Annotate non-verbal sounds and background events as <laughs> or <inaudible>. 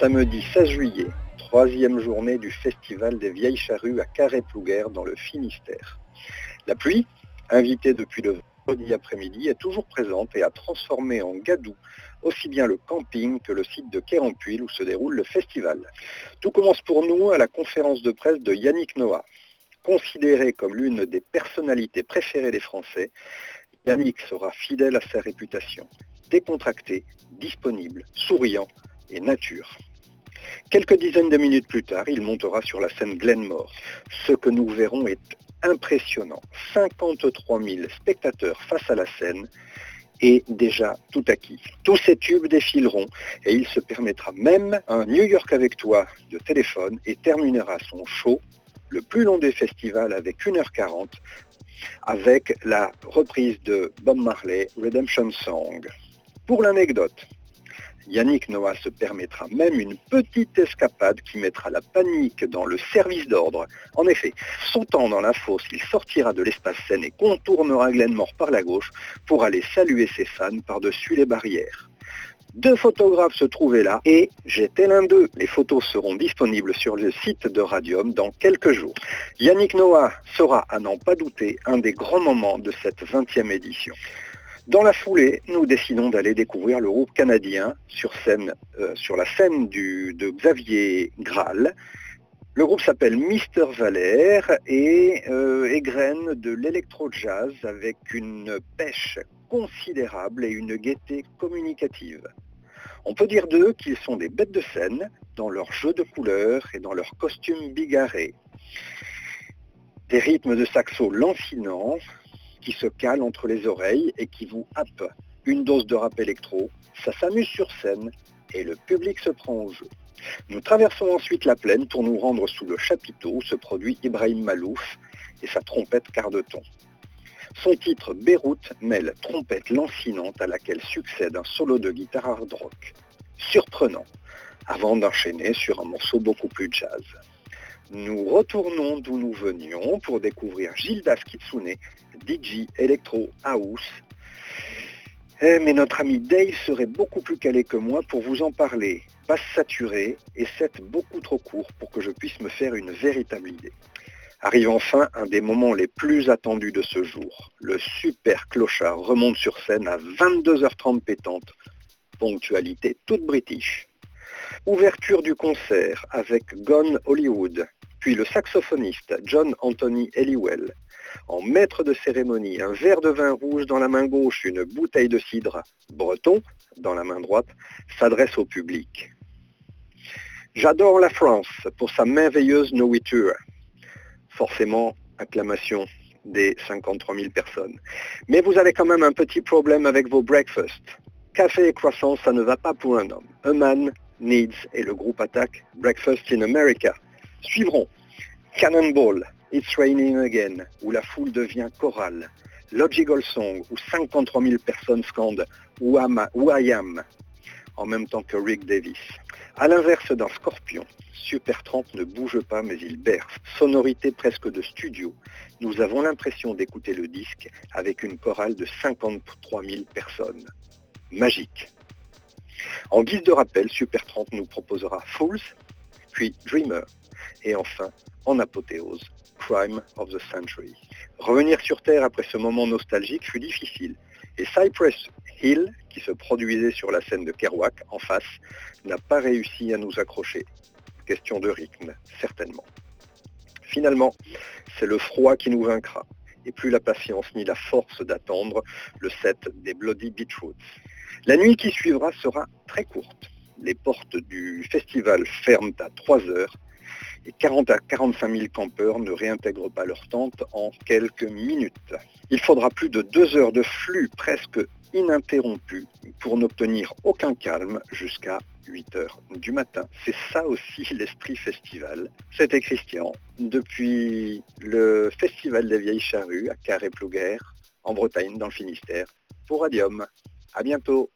Samedi 16 juillet, troisième journée du Festival des Vieilles Charrues à Carré-Plouguer dans le Finistère. La pluie, invitée depuis le vendredi après-midi, est toujours présente et a transformé en gadou aussi bien le camping que le site de Kérampuil où se déroule le festival. Tout commence pour nous à la conférence de presse de Yannick Noah. Considéré comme l'une des personnalités préférées des Français, Yannick sera fidèle à sa réputation, décontracté, disponible, souriant et nature. Quelques dizaines de minutes plus tard, il montera sur la scène Glenmore. Ce que nous verrons est impressionnant. 53 000 spectateurs face à la scène et déjà tout acquis. Tous ces tubes défileront et il se permettra même un New York avec toi de téléphone et terminera son show, le plus long des festivals avec 1h40, avec la reprise de Bob Marley Redemption Song. Pour l'anecdote, Yannick Noah se permettra même une petite escapade qui mettra la panique dans le service d'ordre. En effet, sautant dans la fosse, il sortira de l'espace scène et contournera Glenmore par la gauche pour aller saluer ses fans par-dessus les barrières. Deux photographes se trouvaient là et j'étais l'un d'eux. Les photos seront disponibles sur le site de Radium dans quelques jours. Yannick Noah sera, à n'en pas douter, un des grands moments de cette 20e édition. Dans la foulée, nous décidons d'aller découvrir le groupe canadien sur, scène, euh, sur la scène de Xavier Graal. Le groupe s'appelle Mister Valère et euh, égrène de l'électro-jazz avec une pêche considérable et une gaieté communicative. On peut dire d'eux qu'ils sont des bêtes de scène dans leur jeu de couleurs et dans leur costume bigarré. Des rythmes de saxo lancinants, qui se cale entre les oreilles et qui vous happe. Une dose de rap électro, ça s'amuse sur scène et le public se prend au jeu. Nous traversons ensuite la plaine pour nous rendre sous le chapiteau où se produit Ibrahim Malouf et sa trompette quart de ton. Son titre Beyrouth mêle trompette lancinante à laquelle succède un solo de guitare hard rock. Surprenant, avant d'enchaîner sur un morceau beaucoup plus jazz. Nous retournons d'où nous venions pour découvrir Gildas Kitsune, DJ Electro House. Eh, mais notre ami Dave serait beaucoup plus calé que moi pour vous en parler. Pas saturé et c'est beaucoup trop court pour que je puisse me faire une véritable idée. Arrive enfin un des moments les plus attendus de ce jour. Le super clochard remonte sur scène à 22h30 pétante. Ponctualité toute british. Ouverture du concert avec Gone Hollywood, puis le saxophoniste John Anthony Eliwell. En maître de cérémonie, un verre de vin rouge dans la main gauche, une bouteille de cidre breton dans la main droite, s'adresse au public. J'adore la France pour sa merveilleuse nourriture. Forcément, acclamation des 53 000 personnes. Mais vous avez quand même un petit problème avec vos breakfasts. Café et croissant, ça ne va pas pour un homme. A man needs et le groupe attaque Breakfast in America Suivront Cannonball, It's Raining Again, où la foule devient chorale. Logical Song, où 53 000 personnes scandent Who, I Am, en même temps que Rick Davis. À l'inverse d'un scorpion, Super Tramp ne bouge pas mais il berce. Sonorité presque de studio. Nous avons l'impression d'écouter le disque avec une chorale de 53 000 personnes. Magique. En guise de rappel, Super Tramp nous proposera Fools, puis Dreamer, et enfin, en apothéose, Crime of the Century. Revenir sur Terre après ce moment nostalgique fut difficile, et Cypress Hill, qui se produisait sur la scène de Kerouac, en face, n'a pas réussi à nous accrocher. Question de rythme, certainement. Finalement, c'est le froid qui nous vaincra, et plus la patience ni la force d'attendre le set des Bloody Beetroots. La nuit qui suivra sera très courte. Les portes du festival ferment à 3 heures et 40 à 45 000 campeurs ne réintègrent pas leur tente en quelques minutes. Il faudra plus de deux heures de flux presque ininterrompu pour n'obtenir aucun calme jusqu'à 8 heures du matin. C'est ça aussi <laughs> l'esprit festival. C'était Christian depuis le Festival des Vieilles Charrues à Carré-Plouguer en Bretagne dans le Finistère pour Radium. À bientôt.